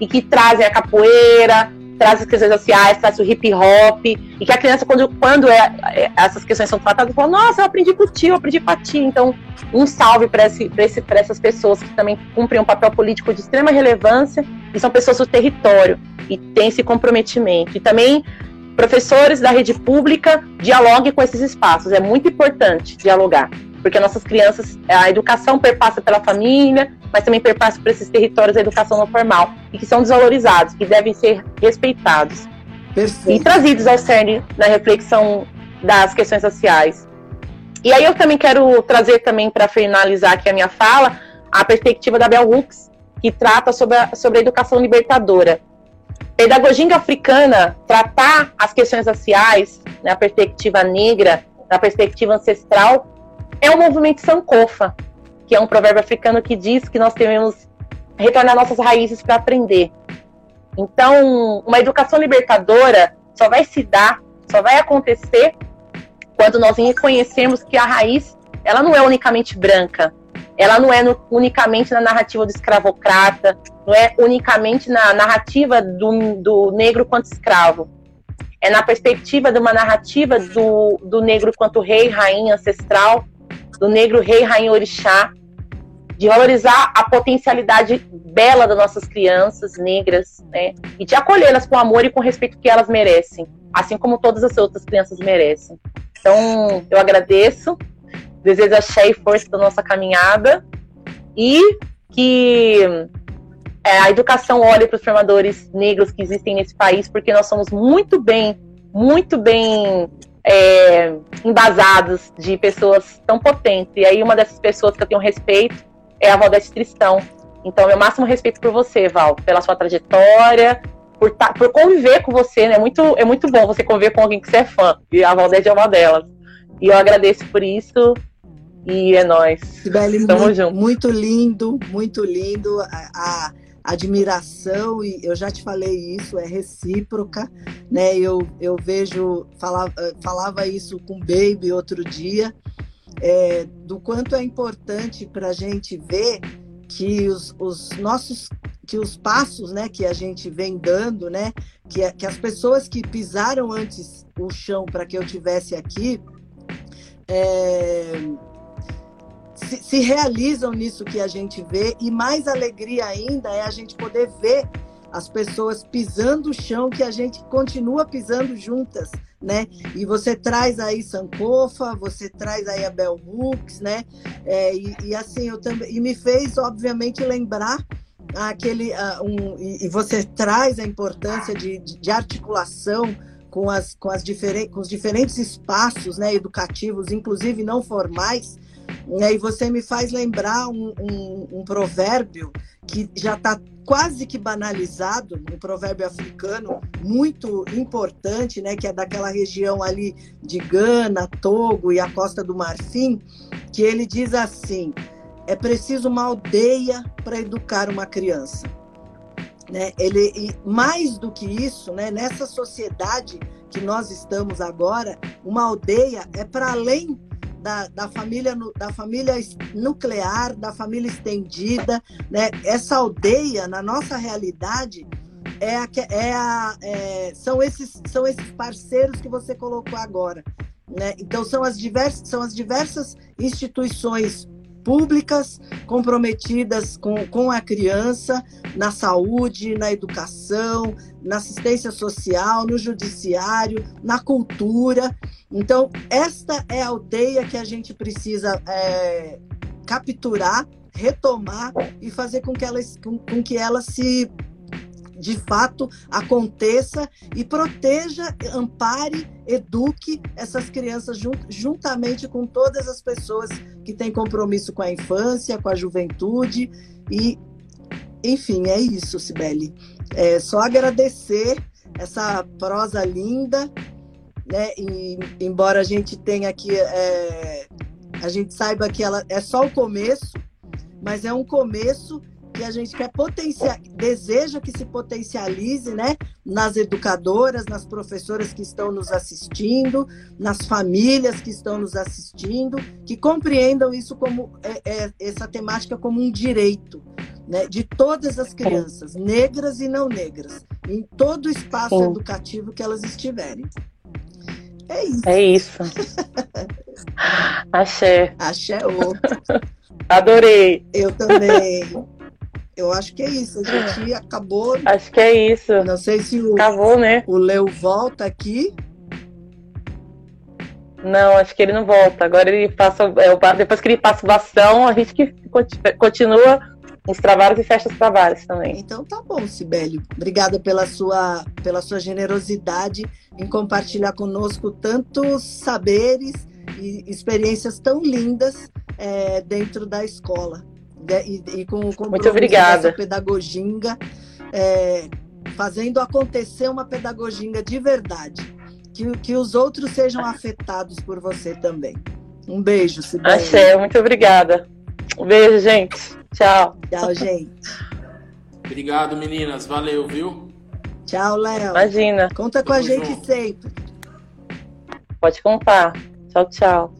E que trazem a capoeira, traz as questões sociais, traz o hip hop, e que a criança, quando, quando é, é essas questões são tratadas, fala, nossa, eu aprendi com o tio, eu aprendi com a tia. Então, um salve para essas pessoas que também cumprem um papel político de extrema relevância e são pessoas do território e têm esse comprometimento. E também professores da rede pública dialoguem com esses espaços. É muito importante dialogar, porque nossas crianças, a educação perpassa pela família, mas também perpassa por esses territórios da educação não formal e que são desvalorizados, que devem ser respeitados Perfeito. e trazidos ao cerne na reflexão das questões sociais. E aí eu também quero trazer também para finalizar aqui a minha fala a perspectiva da Bell Hooks, que trata sobre a, sobre a educação libertadora pedagogia africana, tratar as questões raciais na né, perspectiva negra, na perspectiva ancestral, é o movimento Sankofa, que é um provérbio africano que diz que nós devemos retornar nossas raízes para aprender. Então, uma educação libertadora só vai se dar, só vai acontecer quando nós reconhecermos que a raiz, ela não é unicamente branca, ela não é no, unicamente na narrativa do escravocrata, não é unicamente na narrativa do, do negro quanto escravo. É na perspectiva de uma narrativa do, do negro quanto rei, rainha ancestral, do negro rei, rainha orixá, de valorizar a potencialidade bela das nossas crianças negras, né? E de acolhê-las com amor e com respeito que elas merecem, assim como todas as outras crianças merecem. Então, eu agradeço, desejo axé e força da nossa caminhada e que é, a educação olhe para os formadores negros que existem nesse país, porque nós somos muito bem, muito bem é, embasados de pessoas tão potentes. E aí uma dessas pessoas que eu tenho respeito é a Valdete Tristão. Então, meu máximo respeito por você, Val, pela sua trajetória, por, tá, por conviver com você, né? É muito, é muito bom você conviver com alguém que você é fã. E a Valdete é uma delas. E eu agradeço por isso. E é nóis. Sibeli, Tamo muito, junto. muito lindo, muito lindo. A, a admiração, e eu já te falei isso, é recíproca, né? Eu, eu vejo, falava, falava isso com o Baby outro dia, é, do quanto é importante para a gente ver que os, os nossos que os passos né, que a gente vem dando, né, que, que as pessoas que pisaram antes o chão para que eu tivesse aqui, é, se, se, realizam nisso que a gente vê, e mais alegria ainda é a gente poder ver as pessoas pisando o chão que a gente continua pisando juntas, né? E você traz aí Sankofa, você traz aí a Bell Hooks, né? É, e, e, assim, eu também. E me fez, obviamente, lembrar aquele. Uh, um, e, e, você traz a importância de, de articulação com, as, com, as com os diferentes espaços né, educativos, inclusive não formais. E você me faz lembrar um, um, um provérbio que já está quase que banalizado, um provérbio africano muito importante, né, que é daquela região ali de Gana, Togo e a Costa do Marfim, que ele diz assim: é preciso uma aldeia para educar uma criança. Né? Ele, e mais do que isso, né, nessa sociedade que nós estamos agora, uma aldeia é para além da, da, família, da família nuclear, da família estendida. Né? Essa aldeia, na nossa realidade, é a, é a, é, são, esses, são esses parceiros que você colocou agora. Né? Então, são as, diversas, são as diversas instituições públicas comprometidas com, com a criança na saúde, na educação, na assistência social, no judiciário, na cultura. Então, esta é a aldeia que a gente precisa é, capturar, retomar e fazer com que ela, com, com que ela se de fato aconteça e proteja, ampare, eduque essas crianças juntamente com todas as pessoas que têm compromisso com a infância, com a juventude e enfim, é isso, Sibeli. É só agradecer essa prosa linda, né? E, embora a gente tenha aqui, é, a gente saiba que ela é só o começo, mas é um começo que a gente quer potenciar, deseja que se potencialize, né, nas educadoras, nas professoras que estão nos assistindo, nas famílias que estão nos assistindo, que compreendam isso como é, é, essa temática como um direito, né, de todas as crianças, negras e não negras, em todo o espaço Sim. educativo que elas estiverem. É isso. É isso. Axé. Axé outro. Adorei. Eu também. Eu acho que é isso. A gente acabou. Acho que é isso. Não sei se o, Acabou, né? o Leo volta aqui. Não, acho que ele não volta. Agora ele passa. É, depois que ele passa o bastão, a gente que continua os trabalhos e fecha os trabalhos também. Então tá bom, Sibélio. Obrigada pela sua, pela sua generosidade em compartilhar conosco tantos saberes e experiências tão lindas é, dentro da escola e, e com, com Muito obrigada. pedagoginga, é, fazendo acontecer uma pedagoginga de verdade. Que, que os outros sejam afetados por você também. Um beijo, Sibeli. Achei, muito obrigada. Um beijo, gente. Tchau. Tchau, gente. Obrigado, meninas. Valeu, viu? Tchau, Léo. Imagina. Conta com Tamo a gente junto. sempre. Pode contar. Tchau, tchau.